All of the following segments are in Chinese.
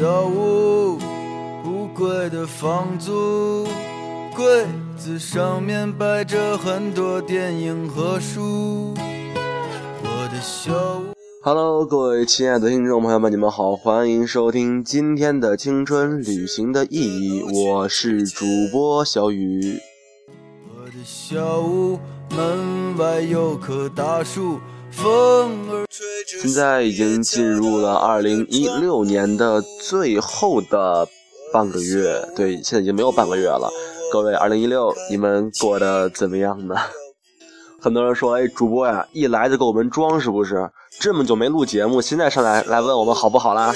小屋，不贵的房租，柜子上面摆着很多电影和书。我的小屋。Hello，各位亲爱的听众朋友们，你们好，欢迎收听今天的青春旅行的意义，我是主播小雨。我的小屋门外有棵大树，风儿吹着。现在已经进入了二零一六年的最后的半个月，对，现在已经没有半个月了。各位，二零一六你们过得怎么样呢？很多人说，哎，主播呀，一来就给我们装，是不是？这么久没录节目，现在上来来问我们好不好啦？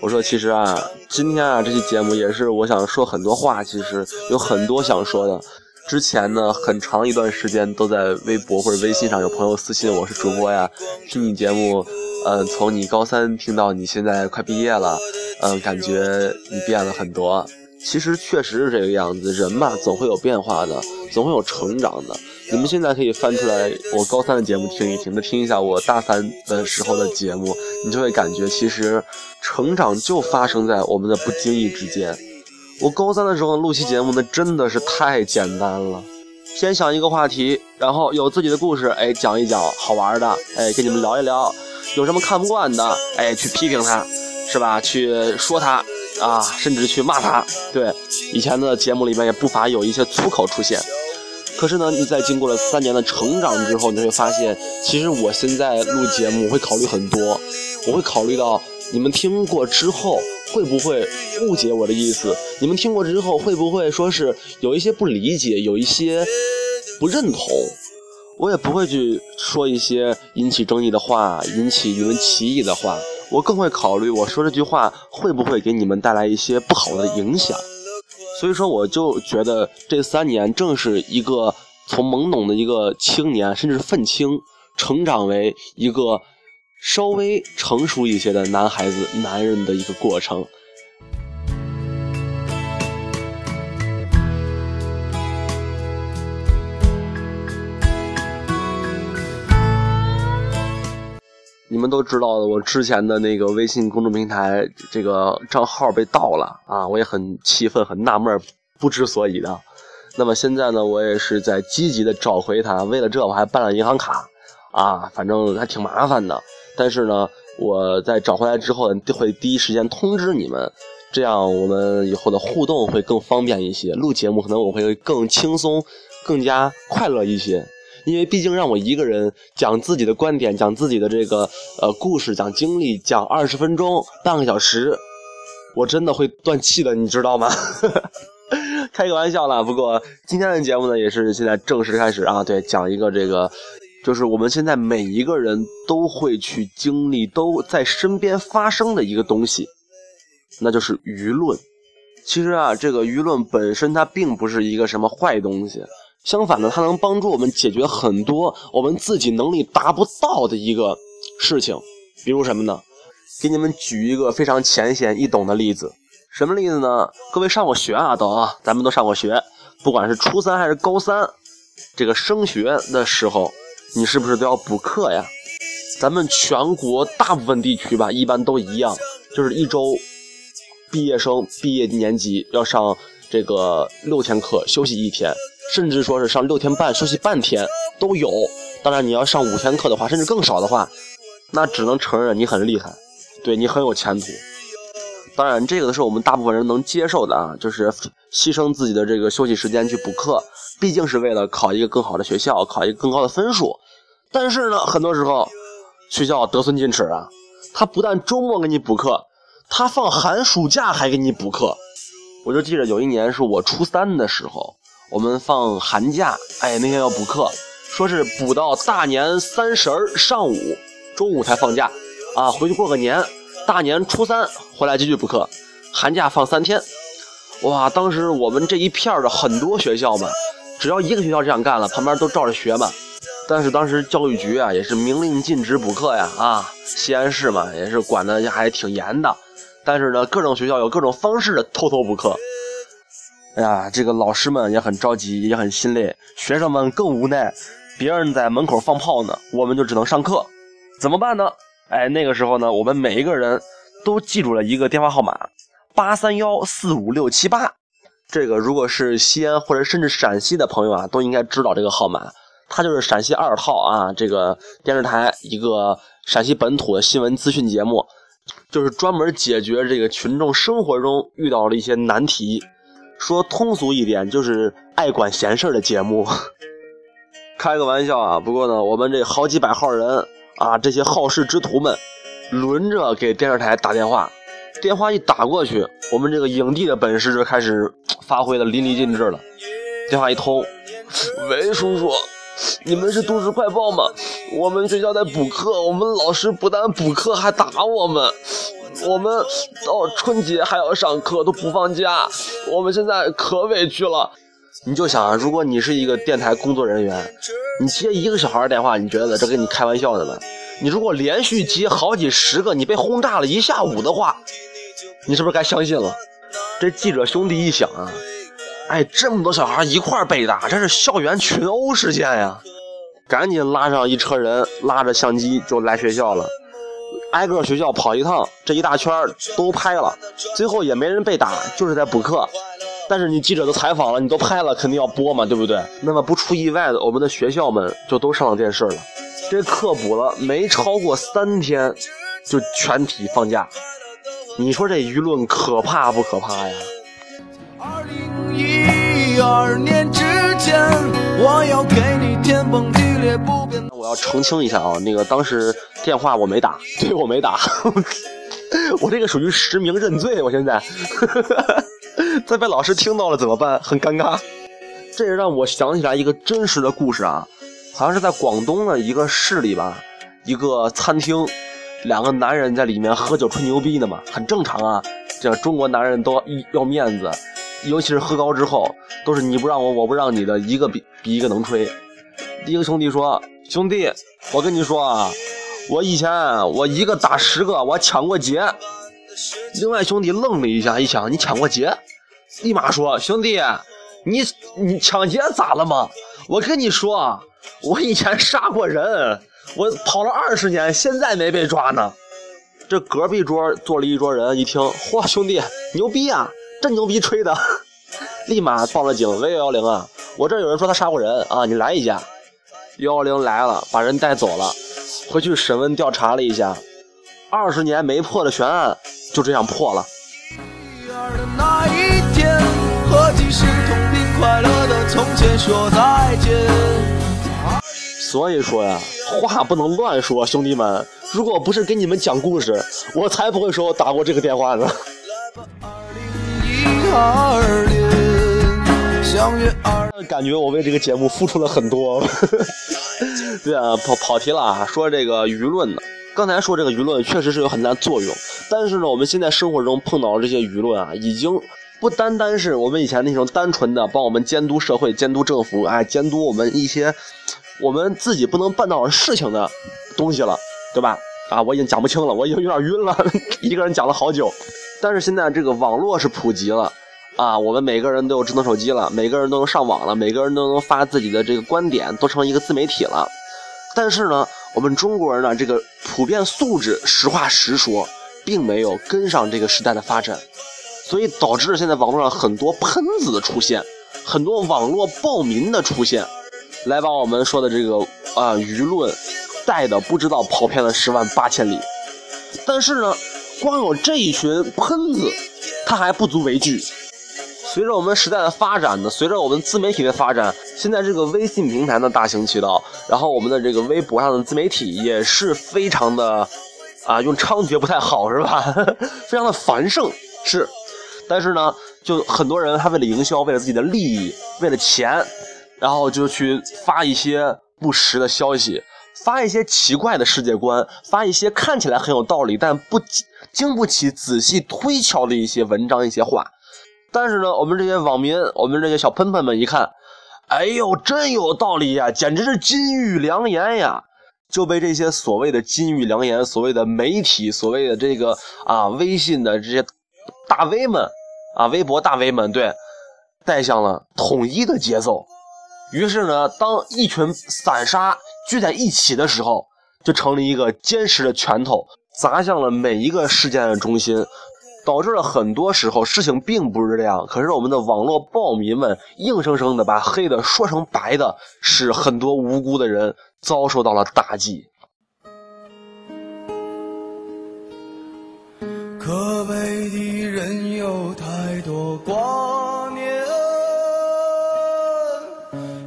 我说，其实啊，今天啊，这期节目也是我想说很多话，其实有很多想说的。之前呢，很长一段时间都在微博或者微信上有朋友私信我是主播呀，听你节目，嗯，从你高三听到你现在快毕业了，嗯，感觉你变了很多。其实确实是这个样子，人嘛，总会有变化的，总会有成长的。你们现在可以翻出来我高三的节目听一听，再听一下我大三的时候的节目，你就会感觉其实成长就发生在我们的不经意之间。我高三的时候录期节目，那真的是太简单了，先想一个话题，然后有自己的故事，哎，讲一讲好玩的，哎，跟你们聊一聊，有什么看不惯的，哎，去批评他，是吧？去说他啊，甚至去骂他。对，以前的节目里面也不乏有一些粗口出现。可是呢，你在经过了三年的成长之后，你会发现，其实我现在录节目，会考虑很多，我会考虑到你们听过之后会不会误解我的意思，你们听过之后会不会说是有一些不理解，有一些不认同，我也不会去说一些引起争议的话，引起你们歧义的话，我更会考虑我说这句话会不会给你们带来一些不好的影响。所以说，我就觉得这三年正是一个从懵懂的一个青年，甚至愤青，成长为一个稍微成熟一些的男孩子、男人的一个过程。你们都知道的，我之前的那个微信公众平台这个账号被盗了啊，我也很气愤、很纳闷、不知所以的。那么现在呢，我也是在积极的找回它。为了这，我还办了银行卡啊，反正还挺麻烦的。但是呢，我在找回来之后，会第一时间通知你们，这样我们以后的互动会更方便一些。录节目可能我会更轻松、更加快乐一些。因为毕竟让我一个人讲自己的观点，讲自己的这个呃故事，讲经历，讲二十分钟、半个小时，我真的会断气的，你知道吗？开个玩笑啦。不过今天的节目呢，也是现在正式开始啊。对，讲一个这个，就是我们现在每一个人都会去经历，都在身边发生的一个东西，那就是舆论。其实啊，这个舆论本身它并不是一个什么坏东西。相反呢，它能帮助我们解决很多我们自己能力达不到的一个事情，比如什么呢？给你们举一个非常浅显易懂的例子，什么例子呢？各位上过学啊，都啊，咱们都上过学，不管是初三还是高三，这个升学的时候，你是不是都要补课呀？咱们全国大部分地区吧，一般都一样，就是一周，毕业生毕业年级要上这个六天课，休息一天。甚至说是上六天半休息半天都有，当然你要上五天课的话，甚至更少的话，那只能承认你很厉害，对你很有前途。当然，这个都是我们大部分人能接受的啊，就是牺牲自己的这个休息时间去补课，毕竟是为了考一个更好的学校，考一个更高的分数。但是呢，很多时候学校得寸进尺啊，他不但周末给你补课，他放寒暑假还给你补课。我就记得有一年是我初三的时候。我们放寒假，哎，那天要补课，说是补到大年三十儿上午，中午才放假，啊，回去过个年，大年初三回来继续补课，寒假放三天，哇，当时我们这一片的很多学校嘛，只要一个学校这样干了，旁边都照着学嘛。但是当时教育局啊也是明令禁止补课呀，啊，西安市嘛也是管的还挺严的，但是呢，各种学校有各种方式的偷偷补课。哎呀，这个老师们也很着急，也很心累，学生们更无奈。别人在门口放炮呢，我们就只能上课，怎么办呢？哎，那个时候呢，我们每一个人都记住了一个电话号码：八三幺四五六七八。这个如果是西安或者甚至陕西的朋友啊，都应该知道这个号码。它就是陕西二套啊，这个电视台一个陕西本土的新闻资讯节目，就是专门解决这个群众生活中遇到的一些难题。说通俗一点，就是爱管闲事的节目。开个玩笑啊，不过呢，我们这好几百号人啊，这些好事之徒们，轮着给电视台打电话。电话一打过去，我们这个影帝的本事就开始发挥的淋漓尽致了。电话一通，喂，叔叔，你们是都市快报吗？我们学校在补课，我们老师不但补课，还打我们。我们到春节还要上课，都不放假，我们现在可委屈了。你就想，如果你是一个电台工作人员，你接一个小孩电话，你觉得这跟你开玩笑的吗？你如果连续接好几十个，你被轰炸了一下午的话，你是不是该相信了？这记者兄弟一想啊，哎，这么多小孩一块被打，这是校园群殴事件呀！赶紧拉上一车人，拉着相机就来学校了，挨个学校跑一趟，这一大圈都拍了，最后也没人被打，就是在补课。但是你记者都采访了，你都拍了，肯定要播嘛，对不对？那么不出意外的，我们的学校们就都上了电视了。这课补了没超过三天，就全体放假。你说这舆论可怕不可怕呀？一二年之前，我要给你天崩地裂不变。我要澄清一下啊，那个当时电话我没打，对我没打，我这个属于实名认罪，我现在。再被老师听到了怎么办？很尴尬。这也让我想起来一个真实的故事啊，好像是在广东的一个市里吧，一个餐厅，两个男人在里面喝酒吹牛逼呢嘛，很正常啊。这中国男人都要面子，尤其是喝高之后，都是你不让我，我不让你的，一个比比一个能吹。一个兄弟说：“兄弟，我跟你说啊，我以前我一个打十个，我抢过劫。”另外兄弟愣了一下，一想你抢过劫，立马说：“兄弟，你你抢劫咋了吗？我跟你说，我以前杀过人，我跑了二十年，现在没被抓呢。”这隔壁桌坐了一桌人，一听，嚯，兄弟牛逼啊，真牛逼吹的，立马报了警。喂，幺幺零啊，我这有人说他杀过人啊，你来一下。幺幺零来了，把人带走了，回去审问调查了一下，二十年没破的悬案。就这样破了。所以说呀，话不能乱说，兄弟们。如果不是给你们讲故事，我才不会说我打过这个电话呢。感觉我为这个节目付出了很多。对啊，跑跑题了啊，说这个舆论呢。刚才说这个舆论确实是有很大作用，但是呢，我们现在生活中碰到的这些舆论啊，已经不单单是我们以前那种单纯的帮我们监督社会、监督政府，哎，监督我们一些我们自己不能办到的事情的东西了，对吧？啊，我已经讲不清了，我已经有点晕了，一个人讲了好久。但是现在这个网络是普及了，啊，我们每个人都有智能手机了，每个人都能上网了，每个人都能发自己的这个观点，都成一个自媒体了。但是呢，我们中国人呢，这个普遍素质，实话实说，并没有跟上这个时代的发展，所以导致现在网络上很多喷子的出现，很多网络暴民的出现，来把我们说的这个啊舆论带的不知道跑偏了十万八千里。但是呢，光有这一群喷子，他还不足为惧。随着我们时代的发展呢，随着我们自媒体的发展，现在这个微信平台呢大行其道，然后我们的这个微博上的自媒体也是非常的，啊，用猖獗不太好是吧？非常的繁盛是，但是呢，就很多人他为了营销，为了自己的利益，为了钱，然后就去发一些不实的消息，发一些奇怪的世界观，发一些看起来很有道理但不经不起仔细推敲的一些文章、一些话。但是呢，我们这些网民，我们这些小喷喷们一看，哎呦，真有道理呀，简直是金玉良言呀，就被这些所谓的金玉良言、所谓的媒体、所谓的这个啊微信的这些大 V 们啊，微博大 V 们，对，带向了统一的节奏。于是呢，当一群散沙聚在一起的时候，就成了一个坚实的拳头，砸向了每一个事件的中心，导致了很多时候事情并不是这样。可是我们的网络暴民们硬生生的把黑的说成白的，使很多无辜的人遭受到了打击。可悲的人有太多挂念，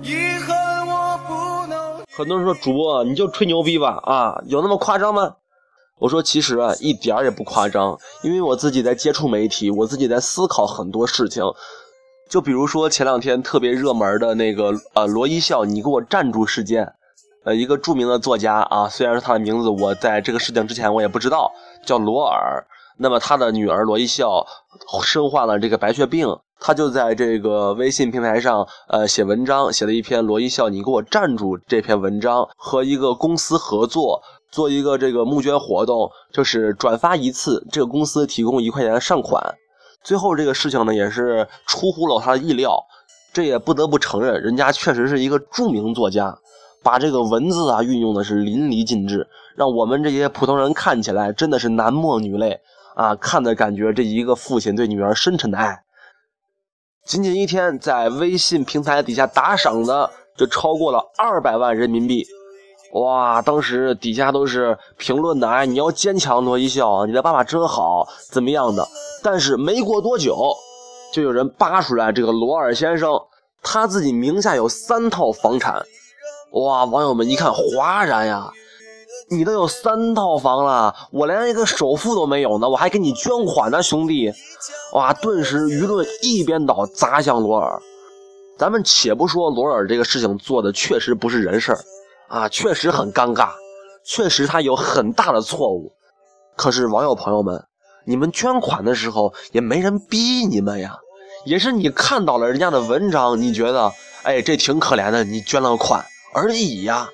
遗憾我不能。很多人说主播你就吹牛逼吧啊，有那么夸张吗？我说其实啊一点儿也不夸张，因为我自己在接触媒体，我自己在思考很多事情。就比如说前两天特别热门的那个呃罗一笑你给我站住事件，呃一个著名的作家啊，虽然说他的名字我在这个事情之前我也不知道，叫罗尔。那么他的女儿罗一笑身患了这个白血病，他就在这个微信平台上呃写文章，写了一篇罗一笑你给我站住这篇文章，和一个公司合作做一个这个募捐活动，就是转发一次，这个公司提供一块钱的善款。最后这个事情呢也是出乎了他的意料，这也不得不承认，人家确实是一个著名作家，把这个文字啊运用的是淋漓尽致，让我们这些普通人看起来真的是男默女泪。啊，看的感觉这一个父亲对女儿深沉的爱。仅仅一天，在微信平台底下打赏的就超过了二百万人民币，哇！当时底下都是评论的，哎，你要坚强，罗一笑，你的爸爸真好，怎么样的？但是没过多久，就有人扒出来，这个罗尔先生他自己名下有三套房产，哇！网友们一看哗然呀。你都有三套房了，我连一个首付都没有呢，我还给你捐款呢，兄弟！哇，顿时舆论一边倒，砸向罗尔。咱们且不说罗尔这个事情做的确实不是人事儿，啊，确实很尴尬，确实他有很大的错误。可是网友朋友们，你们捐款的时候也没人逼你们呀，也是你看到了人家的文章，你觉得，哎，这挺可怜的，你捐了款而已呀。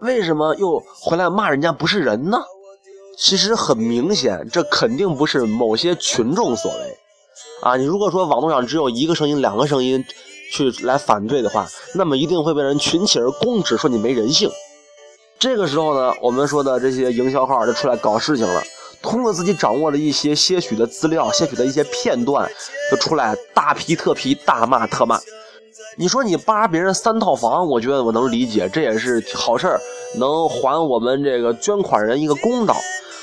为什么又回来骂人家不是人呢？其实很明显，这肯定不是某些群众所为啊！你如果说网络上只有一个声音、两个声音去来反对的话，那么一定会被人群起而攻之，说你没人性。这个时候呢，我们说的这些营销号就出来搞事情了，通过自己掌握了一些些许的资料、些许的一些片段，就出来大批特批、大骂特骂。你说你扒别人三套房，我觉得我能理解，这也是好事儿，能还我们这个捐款人一个公道。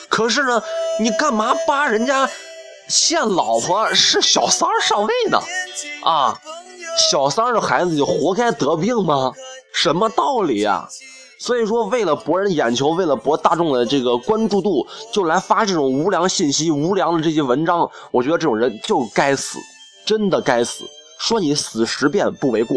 可是呢，你干嘛扒人家现老婆是小三上位呢？啊，小三的孩子就活该得病吗？什么道理呀？所以说，为了博人眼球，为了博大众的这个关注度，就来发这种无良信息、无良的这些文章，我觉得这种人就该死，真的该死。说你死十遍不为过。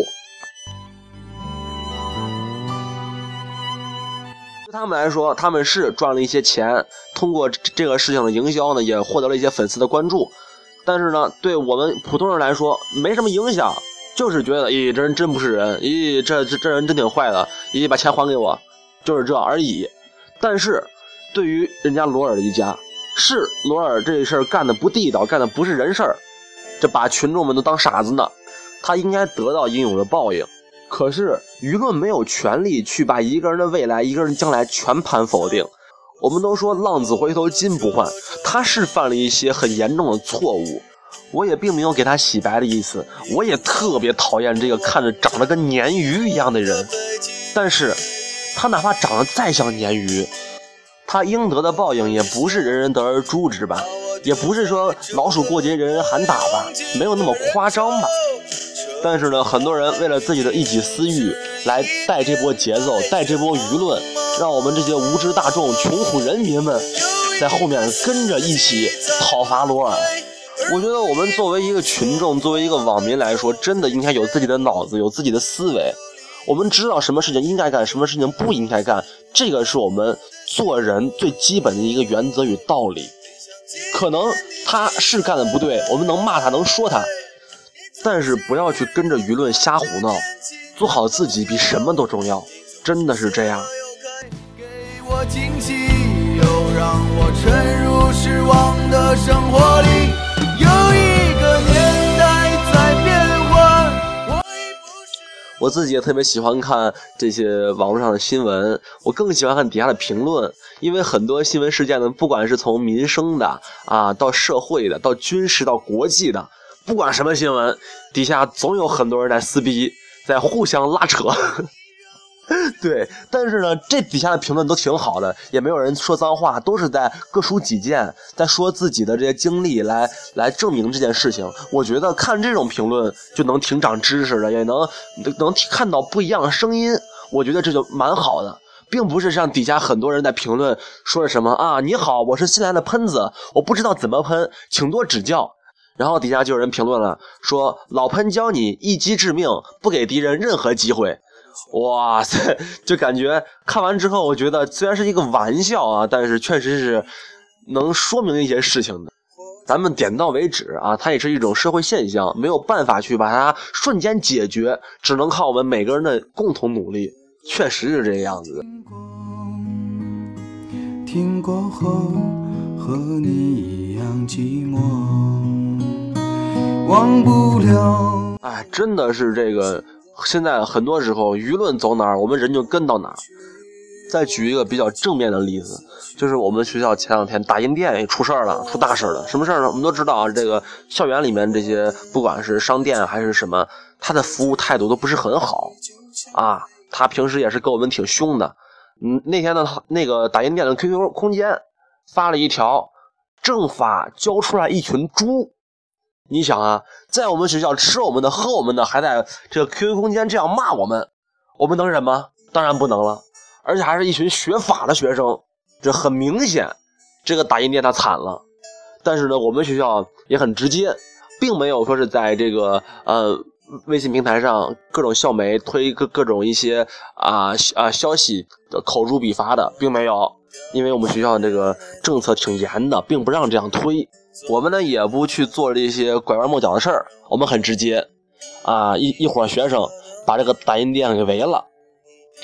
对他们来说，他们是赚了一些钱，通过这个事情的营销呢，也获得了一些粉丝的关注。但是呢，对我们普通人来说，没什么影响，就是觉得，咦，这人真不是人，咦，这这这人真挺坏的，咦，把钱还给我，就是这而已。但是，对于人家罗尔一家，是罗尔这事儿干的不地道，干的不是人事儿。这把群众们都当傻子呢，他应该得到应有的报应。可是舆论没有权利去把一个人的未来、一个人将来全盘否定。我们都说浪子回头金不换，他是犯了一些很严重的错误，我也并没有给他洗白的意思。我也特别讨厌这个看着长得跟鲶鱼一样的人，但是，他哪怕长得再像鲶鱼，他应得的报应也不是人人得而诛之吧。也不是说老鼠过街人人喊打吧，没有那么夸张吧。但是呢，很多人为了自己的一己私欲来带这波节奏，带这波舆论，让我们这些无知大众、穷苦人民们在后面跟着一起讨伐罗尔。我觉得我们作为一个群众，作为一个网民来说，真的应该有自己的脑子，有自己的思维。我们知道什么事情应该干，什么事情不应该干，这个是我们做人最基本的一个原则与道理。可能他是干的不对，我们能骂他，能说他，但是不要去跟着舆论瞎胡闹，做好自己比什么都重要，真的是这样。我有一个年代在变换，我自己也特别喜欢看这些网络上的新闻，我更喜欢看底下的评论，因为很多新闻事件呢，不管是从民生的啊，到社会的，到军事，到国际的，不管什么新闻，底下总有很多人在撕逼，在互相拉扯。对，但是呢，这底下的评论都挺好的，也没有人说脏话，都是在各抒己见，在说自己的这些经历来来证明这件事情。我觉得看这种评论就能挺长知识的，也能能看到不一样的声音。我觉得这就蛮好的，并不是像底下很多人在评论说什么啊，你好，我是新来的喷子，我不知道怎么喷，请多指教。然后底下就有人评论了，说老喷教你一击致命，不给敌人任何机会。哇塞，就感觉看完之后，我觉得虽然是一个玩笑啊，但是确实是能说明一些事情的。咱们点到为止啊，它也是一种社会现象，没有办法去把它瞬间解决，只能靠我们每个人的共同努力。确实是这个样子的。听过后和你一样寂寞，忘不了。哎，真的是这个。现在很多时候，舆论走哪儿，我们人就跟到哪儿。再举一个比较正面的例子，就是我们学校前两天打印店也出事儿了，出大事了。什么事儿呢？我们都知道啊，这个校园里面这些，不管是商店还是什么，他的服务态度都不是很好啊。他平时也是跟我们挺凶的。嗯，那天呢，那个打印店的 QQ 空间发了一条，政法教出来一群猪。你想啊，在我们学校吃我们的、喝我们的，还在这 QQ 空间这样骂我们，我们能忍吗？当然不能了。而且还是一群学法的学生，这很明显，这个打印店他惨了。但是呢，我们学校也很直接，并没有说是在这个呃微信平台上各种校媒推各各种一些啊啊消息口诛笔伐的，并没有，因为我们学校这个政策挺严的，并不让这样推。我们呢也不去做这些拐弯抹角的事儿，我们很直接，啊一一伙学生把这个打印店给围了，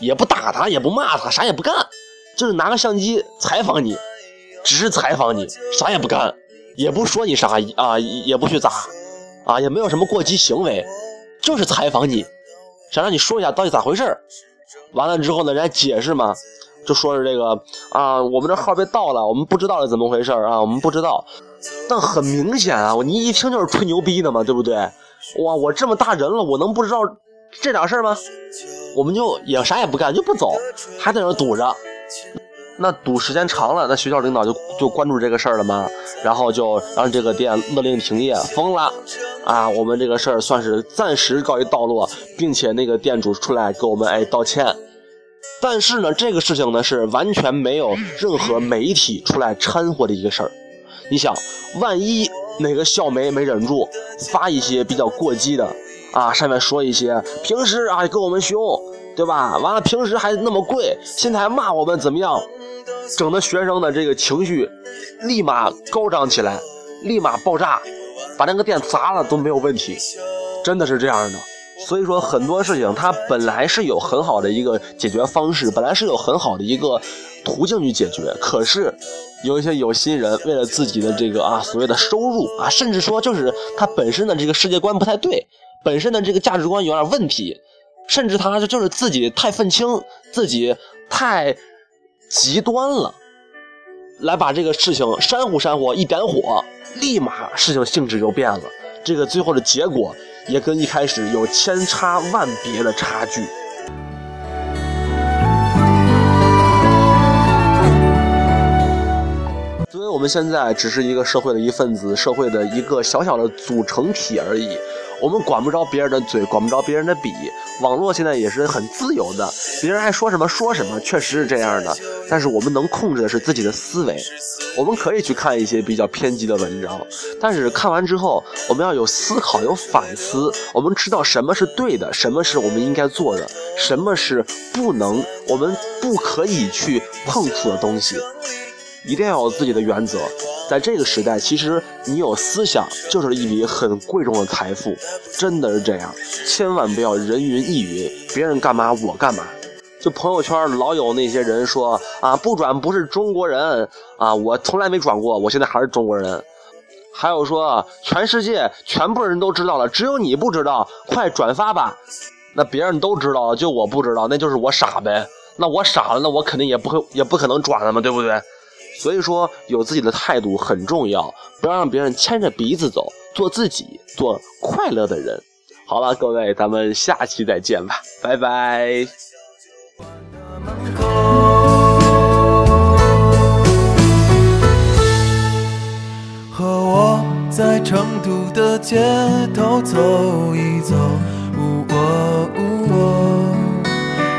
也不打他，也不骂他，啥也不干，就是拿个相机采访你，只是采访你，啥也不干，也不说你啥啊，也不去砸，啊也没有什么过激行为，就是采访你，想让你说一下到底咋回事儿。完了之后呢，人家解释嘛，就说是这个啊，我们这号被盗了，我们不知道是怎么回事啊，我们不知道。但很明显啊，你一听就是吹牛逼的嘛，对不对？哇，我这么大人了，我能不知道这点事儿吗？我们就也啥也不干，就不走，还在那堵着。那堵时间长了，那学校领导就就关注这个事儿了嘛，然后就让这个店勒令停业封了。啊，我们这个事儿算是暂时告一段落，并且那个店主出来给我们哎道歉。但是呢，这个事情呢是完全没有任何媒体出来掺和的一个事儿。你想，万一哪个校媒没忍住，发一些比较过激的，啊，上面说一些平时啊跟我们凶，对吧？完了平时还那么贵，现在还骂我们怎么样？整的学生的这个情绪立马高涨起来，立马爆炸，把那个店砸了都没有问题，真的是这样的。所以说很多事情它本来是有很好的一个解决方式，本来是有很好的一个途径去解决，可是。有一些有心人为了自己的这个啊所谓的收入啊，甚至说就是他本身的这个世界观不太对，本身的这个价值观有点问题，甚至他就是自己太愤青，自己太极端了，来把这个事情煽火煽火，一点火，立马事情性质就变了，这个最后的结果也跟一开始有千差万别的差距。我们现在只是一个社会的一份子，社会的一个小小的组成体而已。我们管不着别人的嘴，管不着别人的笔。网络现在也是很自由的，别人爱说什么说什么，确实是这样的。但是我们能控制的是自己的思维。我们可以去看一些比较偏激的文章，但是看完之后，我们要有思考，有反思。我们知道什么是对的，什么是我们应该做的，什么是不能，我们不可以去碰触的东西。一定要有自己的原则，在这个时代，其实你有思想就是一笔很贵重的财富，真的是这样，千万不要人云亦云，别人干嘛我干嘛。就朋友圈老有那些人说啊，不转不是中国人啊，我从来没转过，我现在还是中国人。还有说全世界全部人都知道了，只有你不知道，快转发吧。那别人都知道，就我不知道，那就是我傻呗。那我傻了，那我肯定也不会，也不可能转了嘛，对不对？所以说，有自己的态度很重要，不要让别人牵着鼻子走，做自己，做快乐的人。好了，各位，咱们下期再见吧，拜拜。和我在成都的街头走一走，呜喔呜喔，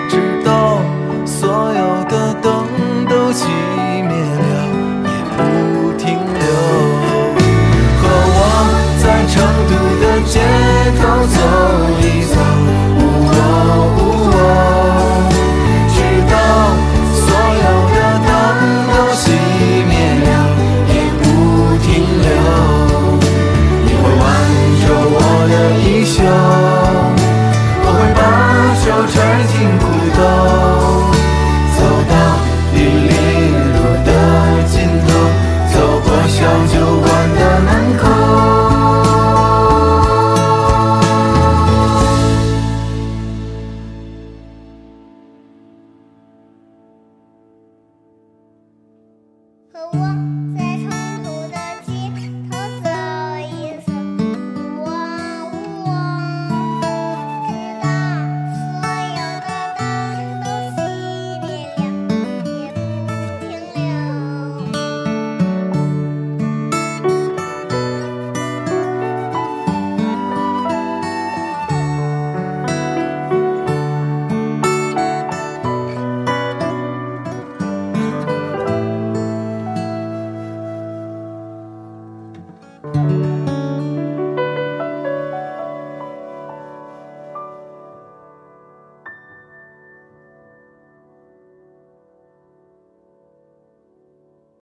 直到所有的灯都熄灭了，也不停留。和我在成都的街头走